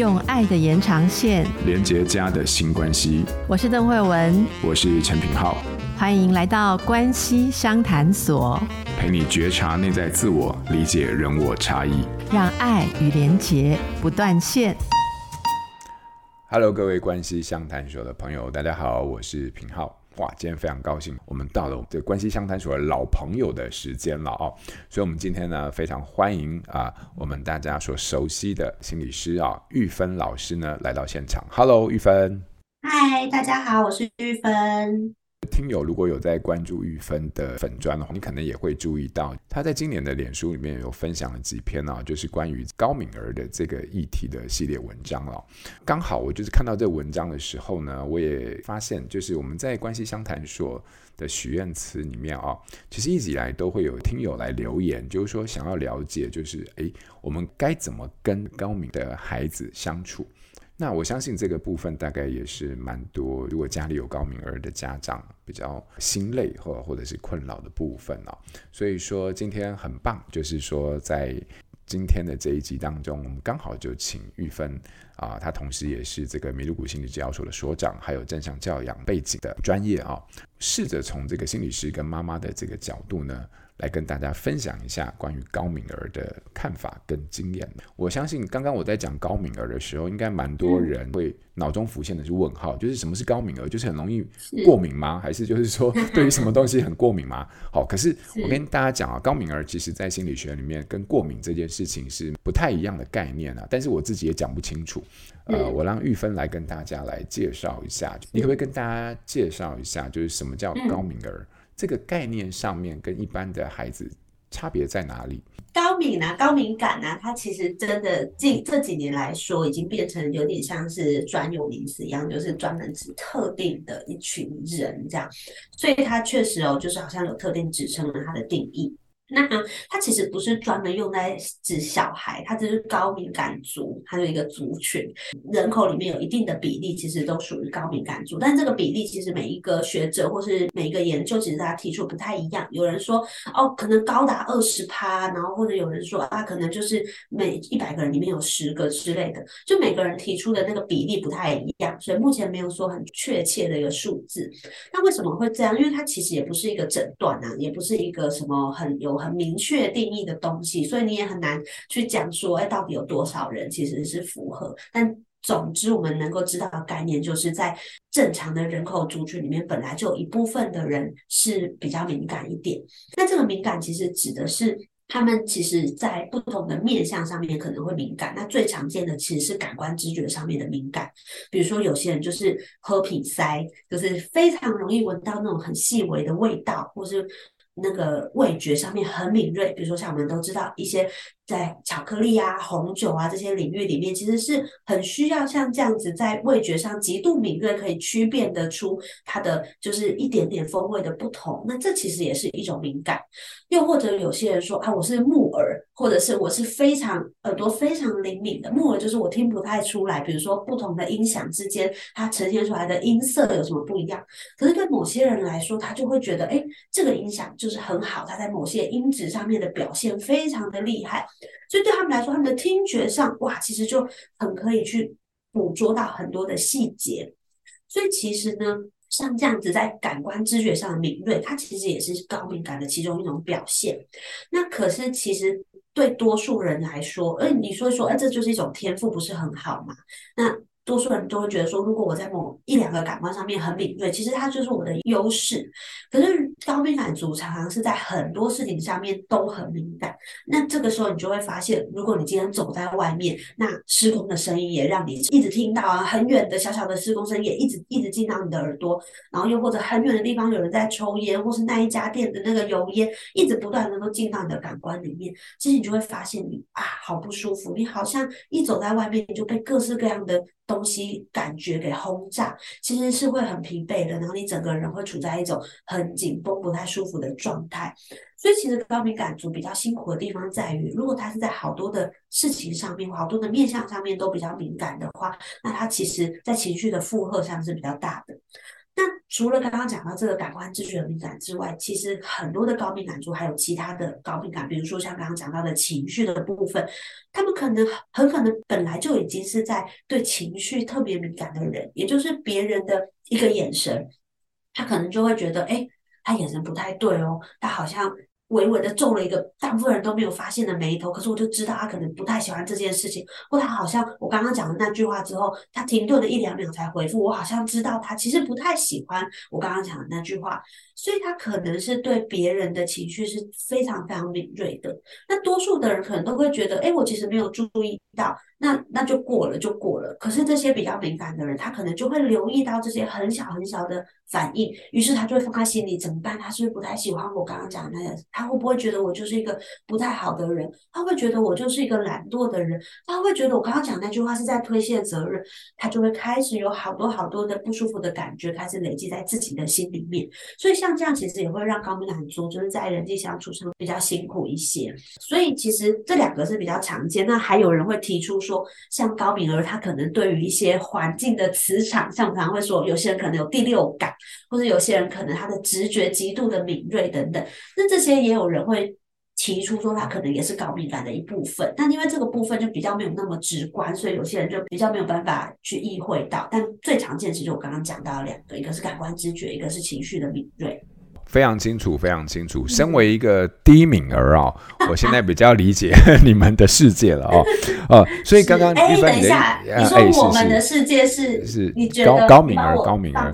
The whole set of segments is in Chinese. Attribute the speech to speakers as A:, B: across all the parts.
A: 用爱的延长线
B: 连接家的新关系。
A: 我是邓惠文，
B: 我是陈品浩，
A: 欢迎来到关系相谈所，
B: 陪你觉察内在自我，理解人我差异，
A: 让爱与连结不断线。
B: Hello，各位关系相谈所的朋友，大家好，我是品皓。哇，今天非常高兴，我们到了这关系相谈所的老朋友的时间了哦，所以，我们今天呢非常欢迎啊，我们大家所熟悉的心理师啊，玉芬老师呢来到现场。Hello，玉芬。
C: 嗨，大家好，我是玉芬。
B: 听友如果有在关注玉芬的粉专的话，你可能也会注意到，他在今年的脸书里面有分享了几篇啊，就是关于高敏儿的这个议题的系列文章了。刚好我就是看到这文章的时候呢，我也发现，就是我们在关系相谈所的许愿词里面啊，其实一直以来都会有听友来留言，就是说想要了解，就是诶，我们该怎么跟高敏的孩子相处。那我相信这个部分大概也是蛮多，如果家里有高敏儿的家长比较心累或或者是困扰的部分哦。所以说今天很棒，就是说在今天的这一集当中，我们刚好就请玉芬啊，她同时也是这个米鲁谷心理治疗所的所长，还有正向教养背景的专业啊，试着从这个心理师跟妈妈的这个角度呢。来跟大家分享一下关于高敏儿的看法跟经验。我相信刚刚我在讲高敏儿的时候，应该蛮多人会脑中浮现的是问号，就是什么是高敏儿？就是很容易过敏吗？还是就是说 对于什么东西很过敏吗？好，可是我跟大家讲啊，高敏儿其实在心理学里面跟过敏这件事情是不太一样的概念啊。但是我自己也讲不清楚，呃，我让玉芬来跟大家来介绍一下，你可不可以跟大家介绍一下，就是什么叫高敏儿？这个概念上面跟一般的孩子差别在哪里？
C: 高敏啊，高敏感啊，它其实真的近这几年来说，已经变成有点像是专有名词一样，就是专门指特定的一群人这样。所以它确实哦，就是好像有特定指称了它的定义。那它其实不是专门用来指小孩，它只是高敏感族，它有一个族群，人口里面有一定的比例，其实都属于高敏感族。但这个比例其实每一个学者或是每一个研究，其实大家提出不太一样。有人说哦，可能高达二十趴，然后或者有人说啊，可能就是每一百个人里面有十个之类的，就每个人提出的那个比例不太一样，所以目前没有说很确切的一个数字。那为什么会这样？因为它其实也不是一个诊断啊，也不是一个什么很有。很明确定义的东西，所以你也很难去讲说，哎，到底有多少人其实是符合？但总之，我们能够知道的概念，就是在正常的人口族群里面，本来就有一部分的人是比较敏感一点。那这个敏感其实指的是他们其实在不同的面向上面可能会敏感。那最常见的其实是感官知觉上面的敏感，比如说有些人就是喝鼻塞，就是非常容易闻到那种很细微的味道，或是。那个味觉上面很敏锐，比如说像我们都知道一些在巧克力啊、红酒啊这些领域里面，其实是很需要像这样子在味觉上极度敏锐，可以区辨得出它的就是一点点风味的不同。那这其实也是一种敏感。又或者有些人说啊，我是木或者是我是非常耳朵非常灵敏的木耳，就是我听不太出来，比如说不同的音响之间，它呈现出来的音色有什么不一样。可是对某些人来说，他就会觉得，哎，这个音响就是很好，它在某些音质上面的表现非常的厉害，所以对他们来说，他们的听觉上，哇，其实就很可以去捕捉到很多的细节。所以其实呢。像这样子在感官知觉上的敏锐，它其实也是高敏感的其中一种表现。那可是其实对多数人来说，哎，你说说，哎，这就是一种天赋，不是很好嘛？那多数人都会觉得说，如果我在某一两个感官上面很敏锐，其实它就是我的优势。可是高敏感族常常是在很多事情上面都很敏感。那这个时候你就会发现，如果你今天走在外面，那施工的声音也让你一直听到啊，很远的小小的施工声也一直一直进到你的耳朵，然后又或者很远的地方有人在抽烟，或是那一家店的那个油烟一直不断能够进到你的感官里面，其实你就会发现你啊，好不舒服，你好像一走在外面你就被各式各样的东西感觉给轰炸，其实是会很疲惫的，然后你整个人会处在一种很紧绷、不太舒服的状态。所以，其实高敏感族比较辛苦的地方在于，如果他是在好多的事情上面、好多的面向上面都比较敏感的话，那他其实在情绪的负荷上是比较大的。那除了刚刚讲到这个感官知觉的敏感之外，其实很多的高敏感族还有其他的高敏感，比如说像刚刚讲到的情绪的部分，他们可能很可能本来就已经是在对情绪特别敏感的人，也就是别人的一个眼神，他可能就会觉得，哎，他眼神不太对哦，他好像。微微的皱了一个大部分人都没有发现的眉头，可是我就知道他可能不太喜欢这件事情，或他好像我刚刚讲的那句话之后，他停顿了一两秒才回复，我好像知道他其实不太喜欢我刚刚讲的那句话，所以他可能是对别人的情绪是非常非常敏锐的。那多数的人可能都会觉得，哎，我其实没有注意到。那那就过了就过了，可是这些比较敏感的人，他可能就会留意到这些很小很小的反应，于是他就会放在心里，怎么办？他是不是不太喜欢我刚刚讲的那个？他会不会觉得我就是一个不太好的人？他会觉得我就是一个懒惰的人？他会觉得我刚刚讲那句话是在推卸责任？他就会开始有好多好多的不舒服的感觉开始累积在自己的心里面。所以像这样其实也会让高敏感族就是在人际相处上比较辛苦一些。所以其实这两个是比较常见。那还有人会提出说。说像高敏儿，他可能对于一些环境的磁场，像我常常会说，有些人可能有第六感，或者有些人可能他的直觉极度的敏锐等等。那这些也有人会提出说，他可能也是高敏感的一部分。但因为这个部分就比较没有那么直观，所以有些人就比较没有办法去意会到。但最常见其实我刚刚讲到两个，一个是感官知觉，一个是情绪的敏锐。
B: 非常清楚，非常清楚。身为一个低敏儿啊、哦，我现在比较理解 你们的世界了哦。呃，所以刚刚
C: 哎，等一下，你说我们的世界是
B: 是
C: 你觉得
B: 高高敏儿，高敏儿。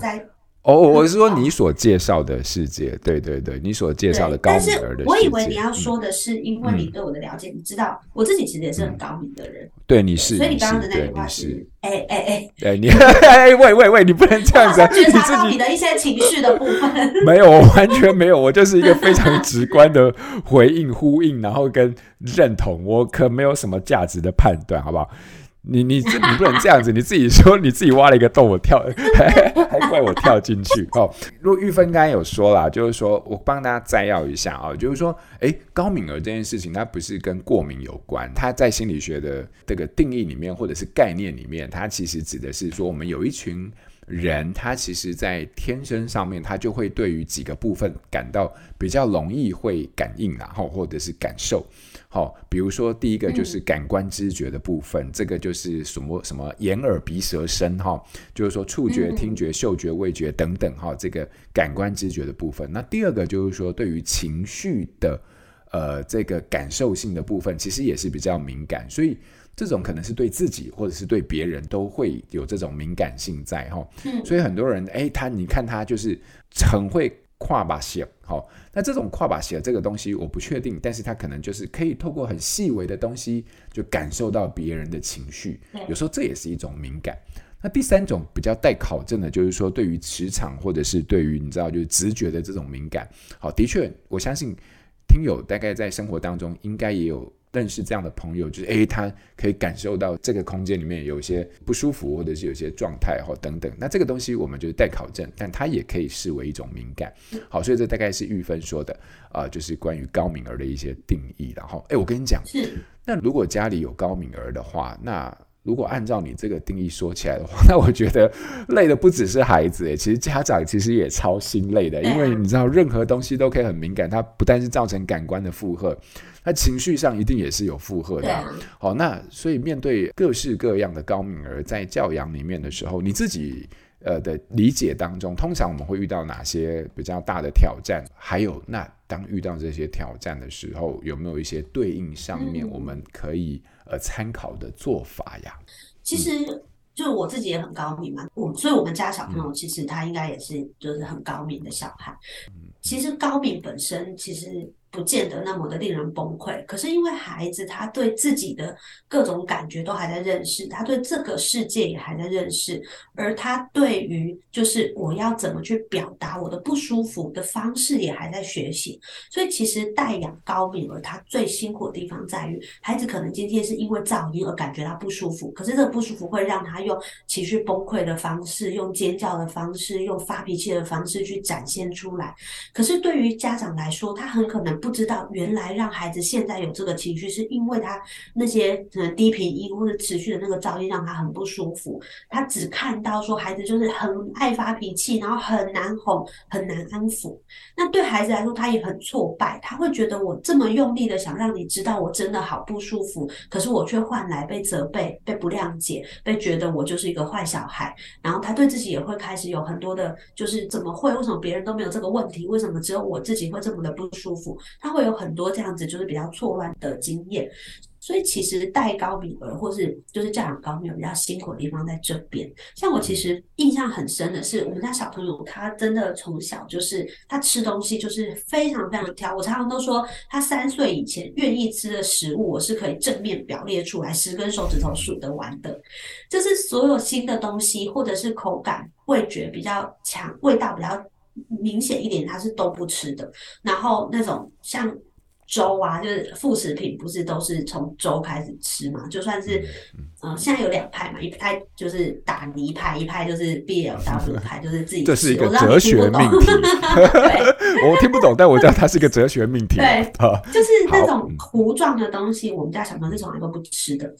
B: 哦，我是说你所介绍的世界，对对对，你所介绍的高敏儿的世界。但是
C: 我以为你要说的是，因为你对我的了解，你知道我自己其实也是很高敏的人。
B: 对，你是，
C: 所以你刚刚的那句话是，哎哎哎，
B: 对你，哎喂喂喂，你不能这样子，
C: 觉察到你的一些情绪的部分。
B: 没有，我完全没有，我就是一个非常直观的回应、呼应，然后跟认同，我可没有什么价值的判断，好不好？你你这你不能这样子，你自己说 你自己挖了一个洞，我跳 还，怪我跳进去哦。如玉芬刚才有说啦，就是说我帮大家摘要一下啊、就是说，诶，高敏儿这件事情，它不是跟过敏有关，它在心理学的这个定义里面或者是概念里面，它其实指的是说，我们有一群人，他其实在天生上面，他就会对于几个部分感到比较容易会感应，然后或者是感受。好，比如说第一个就是感官知觉的部分，嗯、这个就是什么什么眼耳鼻舌身哈，就是说触觉、听觉、嗅觉、味觉等等哈，这个感官知觉的部分。那第二个就是说对于情绪的呃这个感受性的部分，其实也是比较敏感，所以这种可能是对自己或者是对别人都会有这种敏感性在哈。所以很多人哎，他你看他就是很会。跨把写好，那这种跨把写这个东西我不确定，但是它可能就是可以透过很细微的东西就感受到别人的情绪，有时候这也是一种敏感。那第三种比较待考证的，就是说对于磁场或者是对于你知道就是直觉的这种敏感，好，的确我相信听友大概在生活当中应该也有。认识这样的朋友，就是诶，他可以感受到这个空间里面有一些不舒服，或者是有些状态或等等。那这个东西我们就是待考证，但它也可以视为一种敏感。好，所以这大概是玉芬说的啊、呃，就是关于高敏儿的一些定义。然后，诶，我跟你讲，是那如果家里有高敏儿的话，那如果按照你这个定义说起来的话，那我觉得累的不只是孩子，诶，其实家长其实也超心累的，因为你知道任何东西都可以很敏感，它不但是造成感官的负荷。它情绪上一定也是有负荷的，啊，好，那所以面对各式各样的高敏儿在教养里面的时候，你自己呃的理解当中，通常我们会遇到哪些比较大的挑战？还有，那当遇到这些挑战的时候，有没有一些对应上面我们可以呃参考的做法呀？
C: 其实就我自己也很高明嘛，我所以我们家小朋友其实他应该也是就是很高明的小孩。其实高明本身其实。不见得那么的令人崩溃，可是因为孩子他对自己的各种感觉都还在认识，他对这个世界也还在认识，而他对于就是我要怎么去表达我的不舒服的方式也还在学习。所以其实带养高敏儿他最辛苦的地方在于，孩子可能今天是因为噪音而感觉到不舒服，可是这个不舒服会让他用情绪崩溃的方式、用尖叫的方式、用发脾气的方式去展现出来。可是对于家长来说，他很可能。不知道原来让孩子现在有这个情绪，是因为他那些可能低频音或者持续的那个噪音让他很不舒服。他只看到说孩子就是很爱发脾气，然后很难哄，很难安抚。那对孩子来说，他也很挫败，他会觉得我这么用力的想让你知道我真的好不舒服，可是我却换来被责备、被不谅解、被觉得我就是一个坏小孩。然后他对自己也会开始有很多的，就是怎么会？为什么别人都没有这个问题？为什么只有我自己会这么的不舒服？他会有很多这样子，就是比较错乱的经验。所以其实带高敏儿，或是就是教养高敏儿比较辛苦的地方在这边。像我其实印象很深的是，我们家小朋友他真的从小就是他吃东西就是非常非常挑。我常常都说，他三岁以前愿意吃的食物，我是可以正面表列出来，十根手指头数得完的。就是所有新的东西，或者是口感、味觉比较强、味道比较明显一点，他是都不吃的。然后那种像。粥啊，就是副食品，不是都是从粥开始吃嘛？就算是，嗯、呃，现在有两派嘛，一派就是打泥派，一派就是 BLW 派，就是自己吃。
B: 这是一个哲学命题。对，我听不懂，但我知道它是一个哲学命题。
C: 对，就是那种糊状的东西，我们家小朋友是从来都不吃的。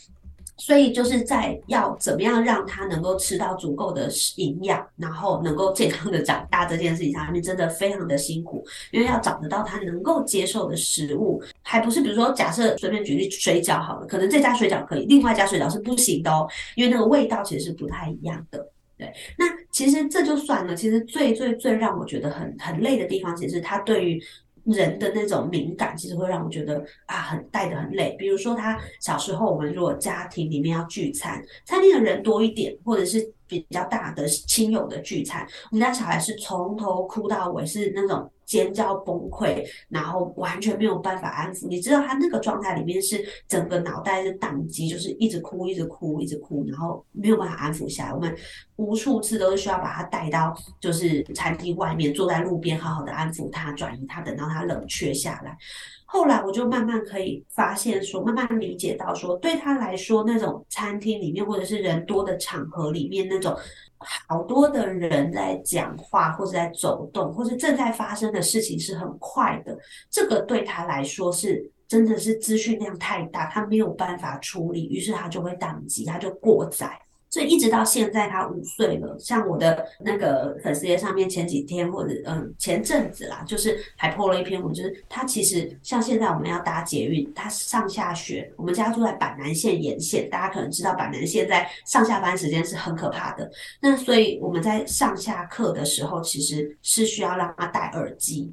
C: 所以就是在要怎么样让他能够吃到足够的营养，然后能够健康的长大这件事情上面，真的非常的辛苦，因为要找得到他能够接受的食物，还不是比如说假设随便举例水饺好了，可能这家水饺可以，另外一家水饺是不行的哦，因为那个味道其实是不太一样的。对，那其实这就算了，其实最最最让我觉得很很累的地方，其实他对于。人的那种敏感，其实会让我觉得啊，很带的很累。比如说，他小时候，我们如果家庭里面要聚餐，餐厅的人多一点，或者是比较大的亲友的聚餐，我们家小孩是从头哭到尾，是那种。尖叫崩溃，然后完全没有办法安抚。你知道他那个状态里面是整个脑袋是宕机，就是一直哭，一直哭，一直哭，然后没有办法安抚下来。我们无数次都是需要把他带到就是餐厅外面，坐在路边好好的安抚他，转移他，等到他冷却下来。后来我就慢慢可以发现说，慢慢理解到说，对他来说，那种餐厅里面或者是人多的场合里面那种。好多的人在讲话，或者在走动，或者正在发生的事情是很快的。这个对他来说是真的是资讯量太大，他没有办法处理，于是他就会宕机，他就过载。所以一直到现在，他五岁了。像我的那个粉丝页上面，前几天或者嗯前阵子啦，就是还 po 了一篇文，就是他其实像现在我们要搭捷运，他上下学，我们家住在板南线沿线，大家可能知道板南线在上下班时间是很可怕的。那所以我们在上下课的时候，其实是需要让他戴耳机。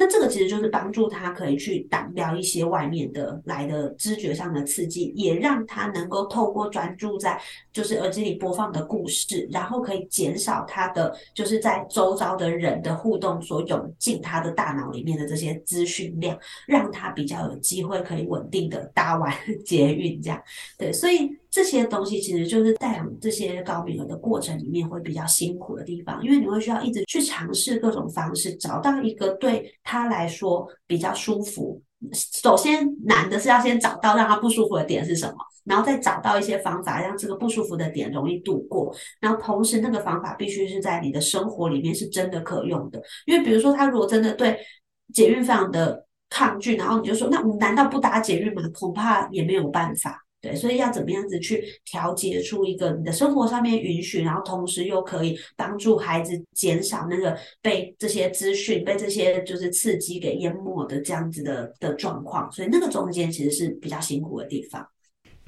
C: 那这个其实就是帮助他可以去挡掉一些外面的来的知觉上的刺激，也让他能够透过专注在就是耳机里播放的故事，然后可以减少他的就是在周遭的人的互动所涌进他的大脑里面的这些资讯量，让他比较有机会可以稳定的搭完 捷运这样。对，所以。这些东西其实就是带养这些高敏儿的过程里面会比较辛苦的地方，因为你会需要一直去尝试各种方式，找到一个对他来说比较舒服。首先难的是要先找到让他不舒服的点是什么，然后再找到一些方法让这个不舒服的点容易度过。然后同时那个方法必须是在你的生活里面是真的可用的，因为比如说他如果真的对捷运非常的抗拒，然后你就说那我们难道不搭捷运吗？恐怕也没有办法。对，所以要怎么样子去调节出一个你的生活上面允许，然后同时又可以帮助孩子减少那个被这些资讯、被这些就是刺激给淹没的这样子的的状况。所以那个中间其实是比较辛苦的地方。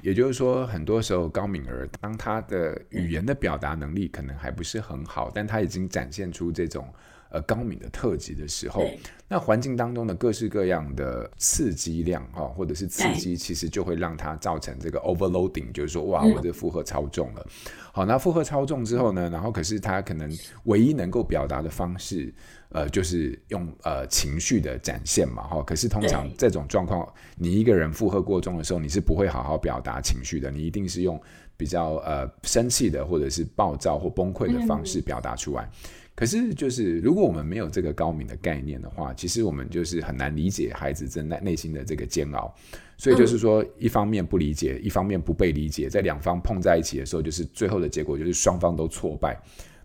B: 也就是说，很多时候高敏儿当他的语言的表达能力可能还不是很好，但他已经展现出这种。呃，高敏的特质的时候，那环境当中的各式各样的刺激量哈，或者是刺激，其实就会让它造成这个 overloading，就是说，哇，我的负荷超重了。好，那负荷超重之后呢，然后可是他可能唯一能够表达的方式，呃，就是用呃情绪的展现嘛，哈。可是通常这种状况，你一个人负荷过重的时候，你是不会好好表达情绪的，你一定是用比较呃生气的，或者是暴躁或崩溃的方式表达出来。可是，就是如果我们没有这个高明的概念的话，其实我们就是很难理解孩子正在内心的这个煎熬。所以就是说，一方面不理解，一方面不被理解，在两方碰在一起的时候，就是最后的结果就是双方都挫败。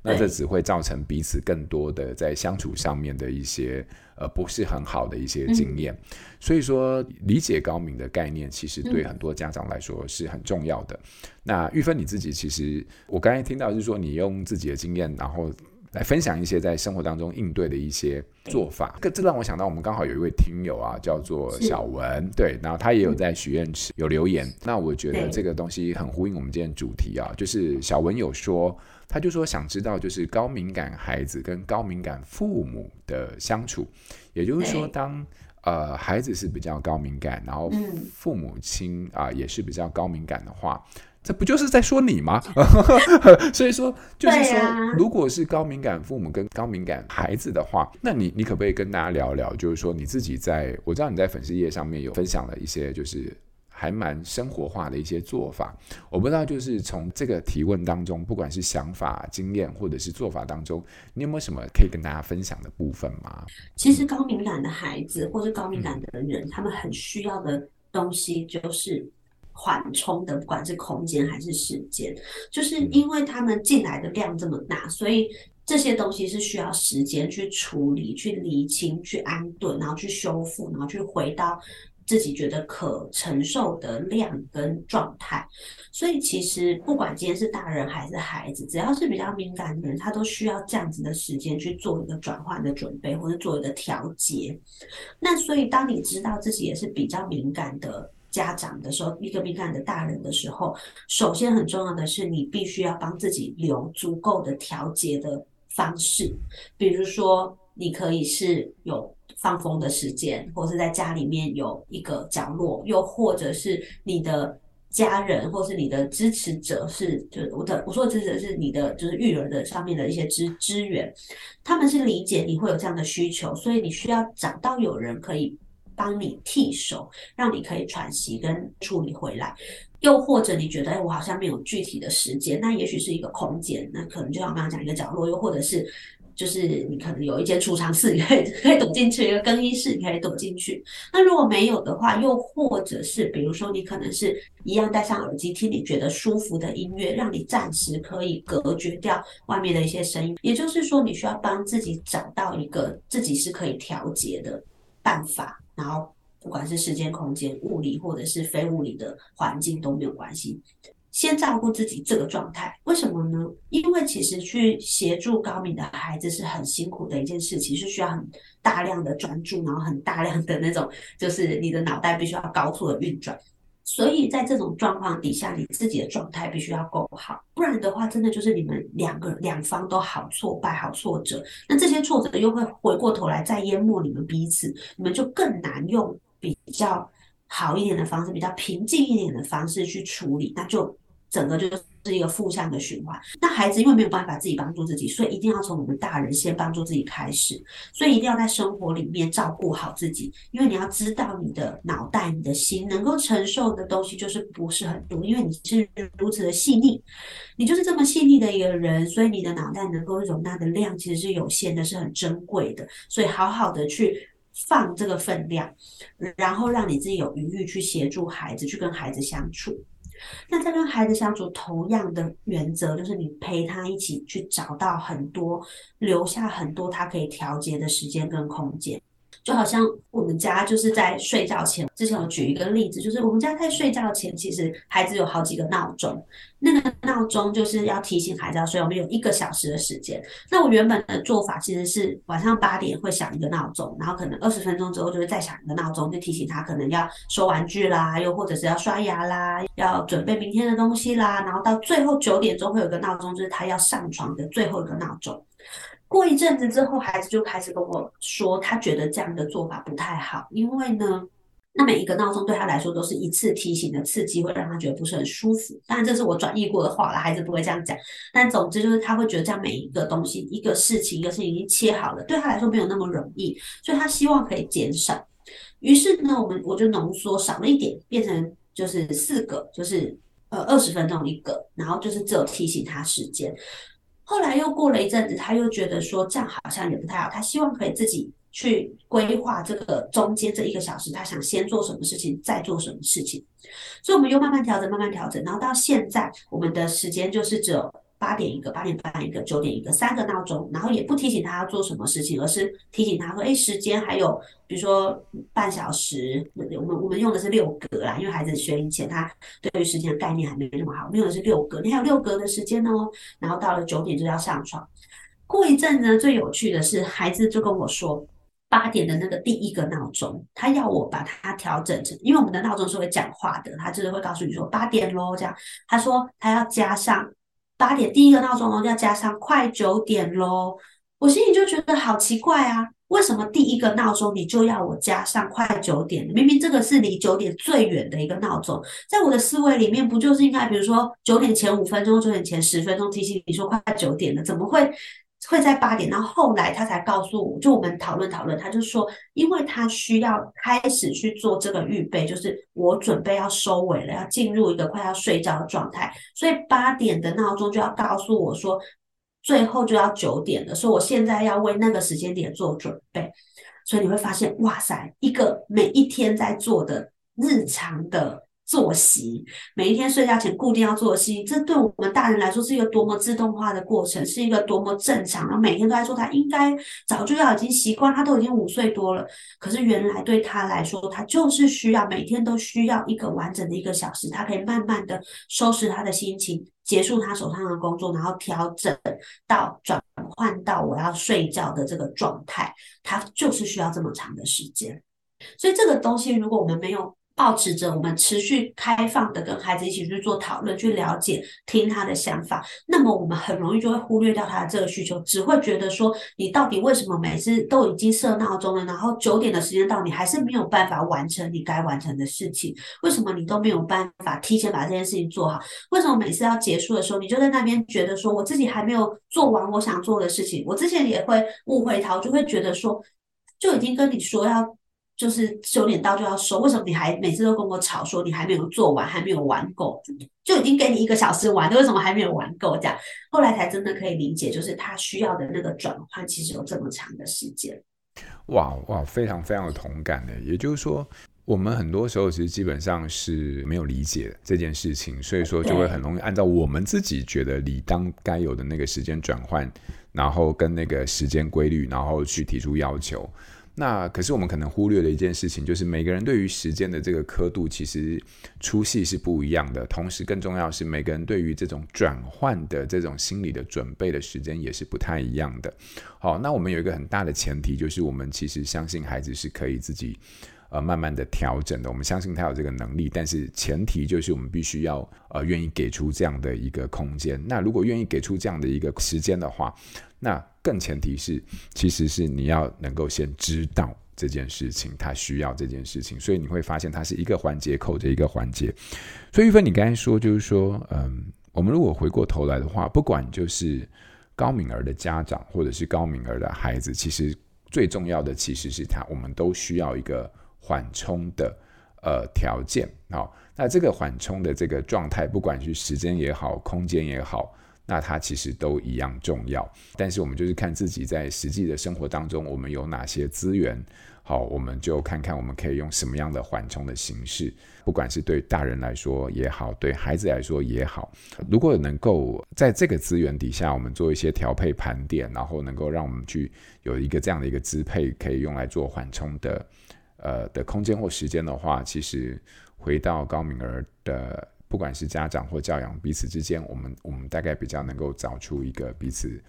B: 那这只会造成彼此更多的在相处上面的一些呃不是很好的一些经验。嗯、所以说，理解高敏的概念，其实对很多家长来说是很重要的。嗯、那玉芬你自己，其实我刚才听到是说，你用自己的经验，然后。来分享一些在生活当中应对的一些做法，这这让我想到，我们刚好有一位听友啊，叫做小文，对，然后他也有在许愿池有留言。那我觉得这个东西很呼应我们今天主题啊，就是小文有说，他就说想知道就是高敏感孩子跟高敏感父母的相处，也就是说当呃孩子是比较高敏感，然后父母亲啊、呃、也是比较高敏感的话。这不就是在说你吗？所以说，就是说，如果是高敏感父母跟高敏感孩子的话，那你你可不可以跟大家聊聊？就是说，你自己在我知道你在粉丝页上面有分享了一些，就是还蛮生活化的一些做法。我不知道，就是从这个提问当中，不管是想法、经验或者是做法当中，你有没有什么可以跟大家分享的部分吗？
C: 其实高敏感的孩子或是高敏感的人，嗯、他们很需要的东西就是。缓冲的，不管是空间还是时间，就是因为他们进来的量这么大，所以这些东西是需要时间去处理、去理清、去安顿，然后去修复，然后去回到自己觉得可承受的量跟状态。所以其实不管今天是大人还是孩子，只要是比较敏感的人，他都需要这样子的时间去做一个转换的准备，或者做一个调节。那所以当你知道自己也是比较敏感的。家长的时候，一个敏感的大人的时候，首先很重要的是，你必须要帮自己留足够的调节的方式。比如说，你可以是有放风的时间，或是在家里面有一个角落，又或者是你的家人或是你的支持者是，就是我的我说的支持者是你的，就是育儿的上面的一些资资源，他们是理解你会有这样的需求，所以你需要找到有人可以。帮你替手，让你可以喘息跟处理回来。又或者你觉得，哎，我好像没有具体的时间，那也许是一个空间，那可能就像刚刚讲一个角落，又或者是。就是你可能有一间储藏室，你可以可以躲进去；一个更衣室，你可以躲进去。那如果没有的话，又或者是比如说，你可能是一样戴上耳机听你觉得舒服的音乐，让你暂时可以隔绝掉外面的一些声音。也就是说，你需要帮自己找到一个自己是可以调节的办法。然后，不管是时间、空间、物理或者是非物理的环境都没有关系。先照顾自己这个状态，为什么呢？因为其实去协助高敏的孩子是很辛苦的一件事情，是需要很大量的专注，然后很大量的那种，就是你的脑袋必须要高速的运转。所以在这种状况底下，你自己的状态必须要够好，不然的话，真的就是你们两个两方都好挫败、好挫折。那这些挫折又会回过头来再淹没你们彼此，你们就更难用比较好一点的方式、比较平静一点的方式去处理，那就整个就。是一个负向的循环。那孩子因为没有办法自己帮助自己，所以一定要从我们大人先帮助自己开始。所以一定要在生活里面照顾好自己，因为你要知道你的脑袋、你的心能够承受的东西就是不是很多，因为你是如此的细腻，你就是这么细腻的一个人，所以你的脑袋能够容纳的量其实是有限的，是很珍贵的。所以好好的去放这个分量，然后让你自己有余裕去协助孩子，去跟孩子相处。那在跟孩子相处，同样的原则就是你陪他一起去找到很多，留下很多他可以调节的时间跟空间。就好像我们家就是在睡觉前，之前我举一个例子，就是我们家在睡觉前，其实孩子有好几个闹钟，那个闹钟就是要提醒孩子要睡。我们有一个小时的时间。那我原本的做法其实是晚上八点会响一个闹钟，然后可能二十分钟之后就会再响一个闹钟，就提醒他可能要收玩具啦，又或者是要刷牙啦，要准备明天的东西啦。然后到最后九点钟会有个闹钟，就是他要上床的最后一个闹钟。过一阵子之后，孩子就开始跟我说，他觉得这样的做法不太好，因为呢，那每一个闹钟对他来说都是一次提醒的刺激，会让他觉得不是很舒服。当然，这是我转译过的话了，孩子不会这样讲。但总之就是他会觉得这样每一个东西、一个事情、一个事情已经切好了，对他来说没有那么容易，所以他希望可以减少。于是呢，我们我就浓缩少了一点，变成就是四个，就是呃二十分钟一个，然后就是只有提醒他时间。后来又过了一阵子，他又觉得说这样好像也不太好，他希望可以自己去规划这个中间这一个小时，他想先做什么事情，再做什么事情。所以我们又慢慢调整，慢慢调整，然后到现在我们的时间就是只有八点一个、八点半一个、九点一个三个闹钟，然后也不提醒他要做什么事情，而是提醒他说：“哎，时间还有，比如说半小时。”我们我们用的是六格啦，因为孩子学龄前，他对于时间的概念还没那么好，我们用的是六格。你还有六格的时间哦，然后到了九点就要上床。过一阵子呢，最有趣的是，孩子就跟我说。八点的那个第一个闹钟，他要我把它调整成，因为我们的闹钟是会讲话的，他就是会告诉你说八点喽，这样。他说他要加上八点第一个闹钟哦，要加上快九点喽。我心里就觉得好奇怪啊，为什么第一个闹钟你就要我加上快九点？明明这个是离九点最远的一个闹钟，在我的思维里面不就是应该，比如说九点前五分钟、九点前十分钟提醒你说快九点了，怎么会？会在八点，然后后来他才告诉我，就我们讨论讨论，他就说，因为他需要开始去做这个预备，就是我准备要收尾了，要进入一个快要睡觉的状态，所以八点的闹钟就要告诉我说，最后就要九点了，所以我现在要为那个时间点做准备，所以你会发现，哇塞，一个每一天在做的日常的。作息，每一天睡觉前固定要作息，这对我们大人来说是一个多么自动化的过程，是一个多么正常。然后每天都在说，他应该早就要已经习惯，他都已经五岁多了。可是原来对他来说，他就是需要每天都需要一个完整的一个小时，他可以慢慢的收拾他的心情，结束他手上的工作，然后调整到转换到我要睡觉的这个状态。他就是需要这么长的时间。所以这个东西，如果我们没有。保持着我们持续开放的跟孩子一起去做讨论，去了解、听他的想法，那么我们很容易就会忽略掉他的这个需求，只会觉得说，你到底为什么每次都已经设闹钟了，然后九点的时间到，你还是没有办法完成你该完成的事情？为什么你都没有办法提前把这件事情做好？为什么每次要结束的时候，你就在那边觉得说，我自己还没有做完我想做的事情？我之前也会误会他，就会觉得说，就已经跟你说要。就是九点到就要收，为什么你还每次都跟我吵说你还没有做完，还没有玩够？就已经给你一个小时玩，为什么还没有玩够？这样后来才真的可以理解，就是他需要的那个转换其实有这么长的时间。
B: 哇哇，非常非常有同感的。也就是说，我们很多时候其实基本上是没有理解这件事情，所以说就会很容易按照我们自己觉得理当该有的那个时间转换，然后跟那个时间规律，然后去提出要求。那可是我们可能忽略了一件事情，就是每个人对于时间的这个刻度其实粗细是不一样的。同时，更重要是每个人对于这种转换的这种心理的准备的时间也是不太一样的。好，那我们有一个很大的前提，就是我们其实相信孩子是可以自己呃慢慢的调整的。我们相信他有这个能力，但是前提就是我们必须要呃愿意给出这样的一个空间。那如果愿意给出这样的一个时间的话，那更前提是，其实是你要能够先知道这件事情，他需要这件事情，所以你会发现它是一个环节扣着一个环节。所以玉芬，你刚才说就是说，嗯，我们如果回过头来的话，不管就是高敏儿的家长或者是高敏儿的孩子，其实最重要的其实是他，我们都需要一个缓冲的呃条件。好，那这个缓冲的这个状态，不管是时间也好，空间也好。那它其实都一样重要，但是我们就是看自己在实际的生活当中，我们有哪些资源，好，我们就看看我们可以用什么样的缓冲的形式，不管是对大人来说也好，对孩子来说也好，如果能够在这个资源底下，我们做一些调配盘点，然后能够让我们去有一个这样的一个支配，可以用来做缓冲的，呃的空间或时间的话，其实回到高敏儿的。不管是家长或教养，彼此之间，我们我们大概比较能够找出一个彼此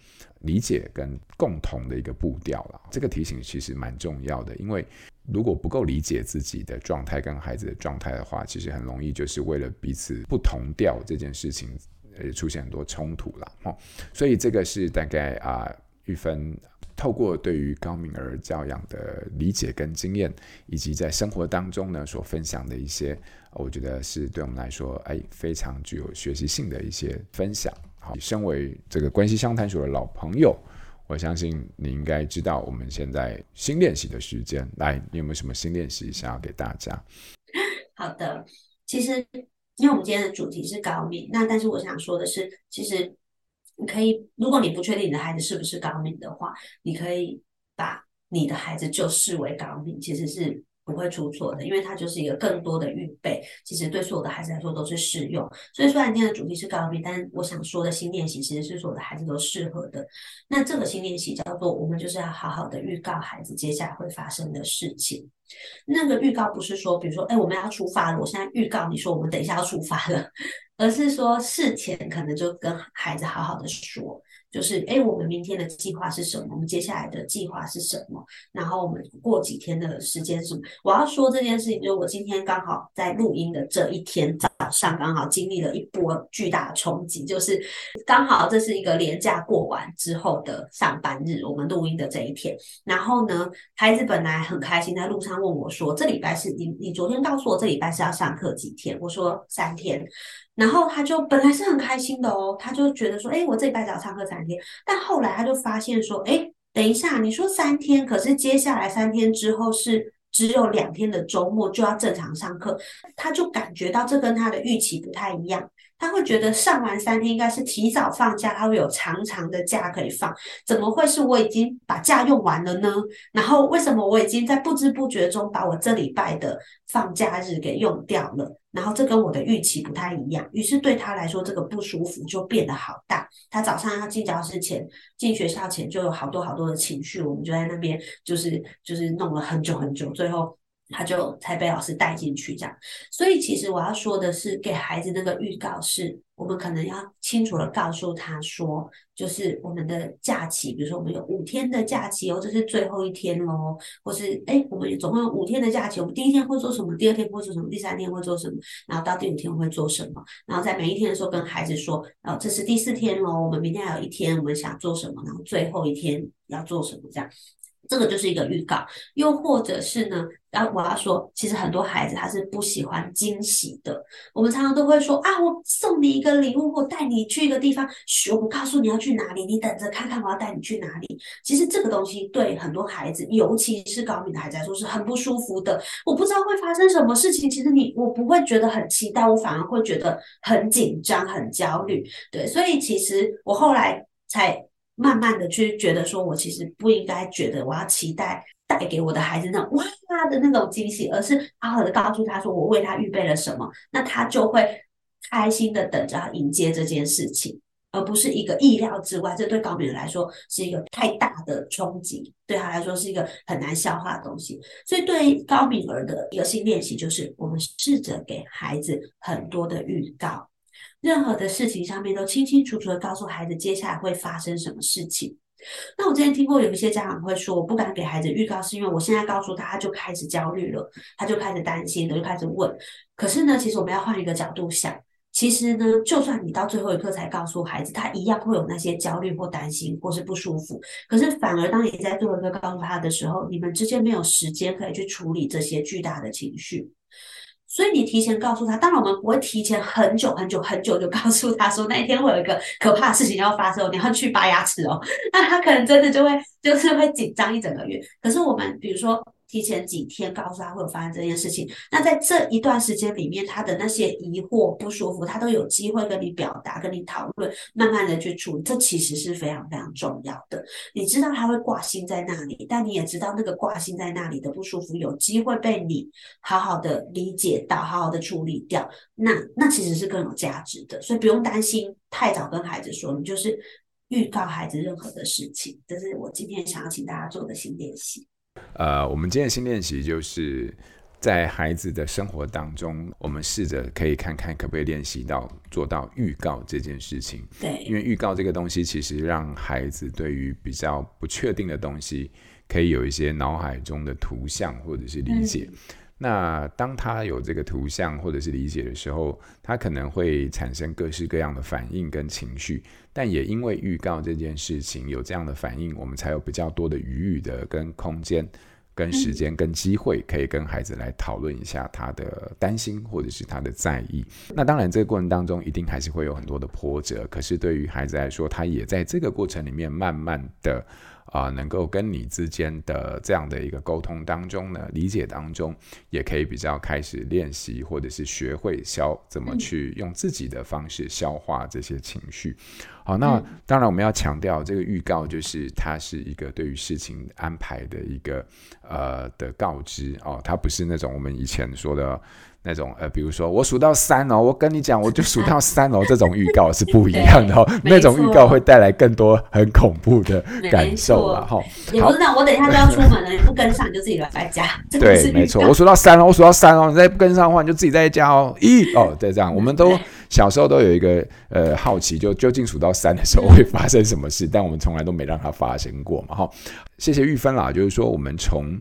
B: 理解跟共同的一个步调了。这个提醒其实蛮重要的，因为如果不够理解自己的状态跟孩子的状态的话，其实很容易就是为了彼此不同调这件事情，呃，出现很多冲突了。哦，所以这个是大概啊，玉芬。透过对于高敏儿教养的理解跟经验，以及在生活当中呢所分享的一些，我觉得是对我们来说，哎，非常具有学习性的一些分享。好，身为这个关系相谈所的老朋友，我相信你应该知道我们现在新练习的时间。来，你有没有什么新练习想要给大家？
C: 好的，其实因为我们今天的主题是高敏，那但是我想说的是，其实。你可以，如果你不确定你的孩子是不是高敏的话，你可以把你的孩子就视为高敏，其实是不会出错的，因为它就是一个更多的预备，其实对所有的孩子来说都是适用。所以虽然今天的主题是高敏，但我想说的新练习其实是所有的孩子都适合的。那这个新练习叫做，我们就是要好好的预告孩子接下来会发生的事情。那个预告不是说，比如说，哎，我们要出发了，我现在预告你说我们等一下要出发了，而是说事前可能就跟孩子好好的说。就是，哎，我们明天的计划是什么？我们接下来的计划是什么？然后我们过几天的时间什么？我要说这件事情，就是我今天刚好在录音的这一天早上，刚好经历了一波巨大的冲击，就是刚好这是一个连假过完之后的上班日，我们录音的这一天。然后呢，孩子本来很开心，在路上问我说：“这礼拜是你，你昨天告诉我这礼拜是要上课几天？”我说：“三天。”然后他就本来是很开心的哦，他就觉得说，哎，我这礼拜只要上课三天。但后来他就发现说，哎，等一下，你说三天，可是接下来三天之后是只有两天的周末就要正常上课，他就感觉到这跟他的预期不太一样。他会觉得上完三天应该是提早放假，他会有长长的假可以放，怎么会是我已经把假用完了呢？然后为什么我已经在不知不觉中把我这礼拜的放假日给用掉了？然后这跟我的预期不太一样，于是对他来说这个不舒服就变得好大。他早上要进教室前，进学校前就有好多好多的情绪，我们就在那边就是就是弄了很久很久，最后。他就才被老师带进去，这样。所以其实我要说的是，给孩子那个预告是，我们可能要清楚的告诉他说，就是我们的假期，比如说我们有五天的假期哦，这是最后一天咯，或是哎，我们总共有五天的假期，我们第一天会做什么？第二天会做什么？第三天会做什么？然后到第五天会做什么？然后在每一天的时候跟孩子说，哦，这是第四天咯，我们明天还有一天，我们想做什么？然后最后一天要做什么？这样。这个就是一个预告，又或者是呢，然后我要说，其实很多孩子他是不喜欢惊喜的。我们常常都会说啊，我送你一个礼物，或带你去一个地方，嘘，我不告诉你要去哪里，你等着看看我要带你去哪里。其实这个东西对很多孩子，尤其是高敏的孩子来说是很不舒服的。我不知道会发生什么事情，其实你我不会觉得很期待，我反而会觉得很紧张、很焦虑。对，所以其实我后来才。慢慢的去觉得说，我其实不应该觉得我要期待带给我的孩子那种他的那种惊喜，而是好好的告诉他说，我为他预备了什么，那他就会开心的等着迎接这件事情，而不是一个意料之外。这对高敏来说是一个太大的冲击，对他来说是一个很难消化的东西。所以对高敏儿的一个新练习就是，我们试着给孩子很多的预告。任何的事情上面都清清楚楚的告诉孩子接下来会发生什么事情。那我之前听过有一些家长会说，我不敢给孩子预告，是因为我现在告诉他，他就开始焦虑了，他就开始担心了，就开始问。可是呢，其实我们要换一个角度想，其实呢，就算你到最后一刻才告诉孩子，他一样会有那些焦虑或担心或是不舒服。可是反而当你在最后一刻告诉他的时候，你们之间没有时间可以去处理这些巨大的情绪。所以你提前告诉他，当然我们不会提前很久很久很久就告诉他说，那一天会有一个可怕的事情要发生，你要去拔牙齿哦，那他可能真的就会就是会紧张一整个月。可是我们比如说。提前几天告诉他会有发生这件事情，那在这一段时间里面，他的那些疑惑、不舒服，他都有机会跟你表达、跟你讨论，慢慢的去处理。这其实是非常非常重要的。你知道他会挂心在那里，但你也知道那个挂心在那里的不舒服，有机会被你好好的理解到，好好的处理掉。那那其实是更有价值的，所以不用担心太早跟孩子说，你就是预告孩子任何的事情。这是我今天想要请大家做的新练习。
B: 呃，我们今天的新练习就是在孩子的生活当中，我们试着可以看看可不可以练习到做到预告这件事情。
C: 对，
B: 因为预告这个东西，其实让孩子对于比较不确定的东西，可以有一些脑海中的图像或者是理解。嗯那当他有这个图像或者是理解的时候，他可能会产生各式各样的反应跟情绪，但也因为预告这件事情有这样的反应，我们才有比较多的余裕的跟空间、跟时间、跟机会，可以跟孩子来讨论一下他的担心或者是他的在意。那当然，这个过程当中一定还是会有很多的波折，可是对于孩子来说，他也在这个过程里面慢慢的。啊、呃，能够跟你之间的这样的一个沟通当中呢，理解当中，也可以比较开始练习，或者是学会消怎么去用自己的方式消化这些情绪。好，那当然我们要强调，这个预告就是它是一个对于事情安排的一个呃的告知哦，它不是那种我们以前说的。那种呃，比如说我数到三哦，我跟你讲，我就数到 三哦，这种预告是不一样的哦。那种预告会带来更多很恐怖的感受了哈。
C: 也不是那，我等一下就要出门了，你不跟上你就自己来家。
B: 对，没错，我数到三哦，我数到三哦，你再不跟上的话，你就自己在家哦。一哦，对，这样，我们都小时候都有一个呃好奇，就究竟数到三的时候会发生什么事，但我们从来都没让它发生过嘛哈。谢谢玉芬啦，就是说我们从。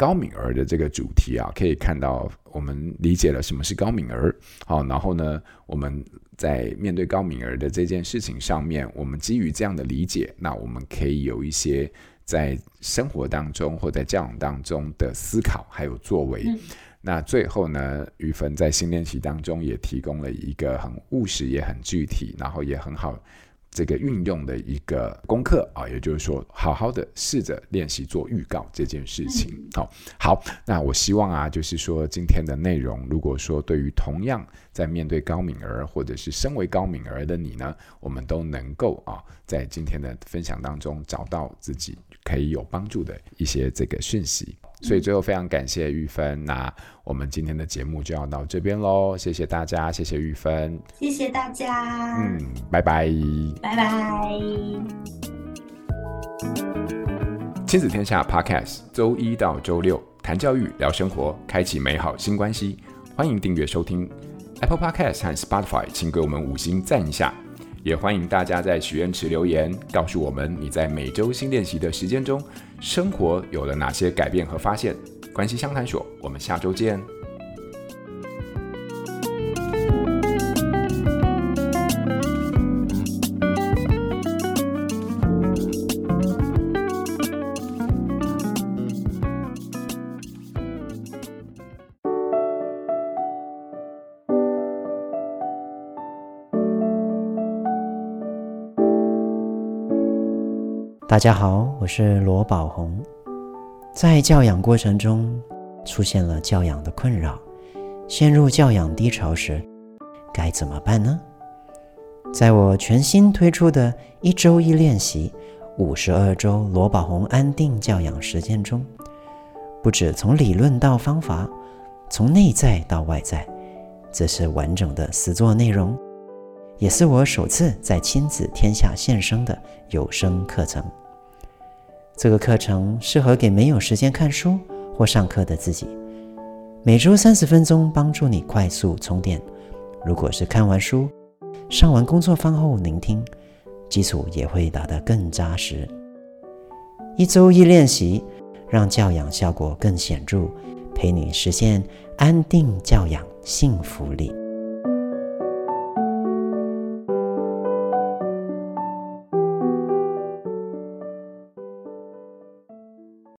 B: 高敏儿的这个主题啊，可以看到我们理解了什么是高敏儿。好，然后呢，我们在面对高敏儿的这件事情上面，我们基于这样的理解，那我们可以有一些在生活当中或在教养当中的思考还有作为。嗯、那最后呢，于芬在新练习当中也提供了一个很务实也很具体，然后也很好。这个运用的一个功课啊，也就是说，好好的试着练习做预告这件事情。好，好，那我希望啊，就是说今天的内容，如果说对于同样在面对高敏儿或者是身为高敏儿的你呢，我们都能够啊，在今天的分享当中找到自己可以有帮助的一些这个讯息。所以最后非常感谢玉芬，那我们今天的节目就要到这边喽，谢谢大家，谢谢玉芬，
C: 谢谢大家，
B: 嗯，拜拜，
C: 拜拜。
B: 亲子天下 Podcast，周一到周六谈教育、聊生活，开启美好新关系，欢迎订阅收听 Apple Podcast 和 Spotify，请给我们五星赞一下。也欢迎大家在许愿池留言，告诉我们你在每周新练习的时间中，生活有了哪些改变和发现。关系相谈所，我们下周见。
D: 大家好，我是罗宝红。在教养过程中出现了教养的困扰，陷入教养低潮时，该怎么办呢？在我全新推出的一周一练习五十二周罗宝红安定教养实践中，不止从理论到方法，从内在到外在，这是完整的实作内容，也是我首次在亲子天下现身的有声课程。这个课程适合给没有时间看书或上课的自己，每周三十分钟，帮助你快速充电。如果是看完书、上完工作坊后聆听，基础也会打得更扎实。一周一练习，让教养效果更显著，陪你实现安定教养幸福力。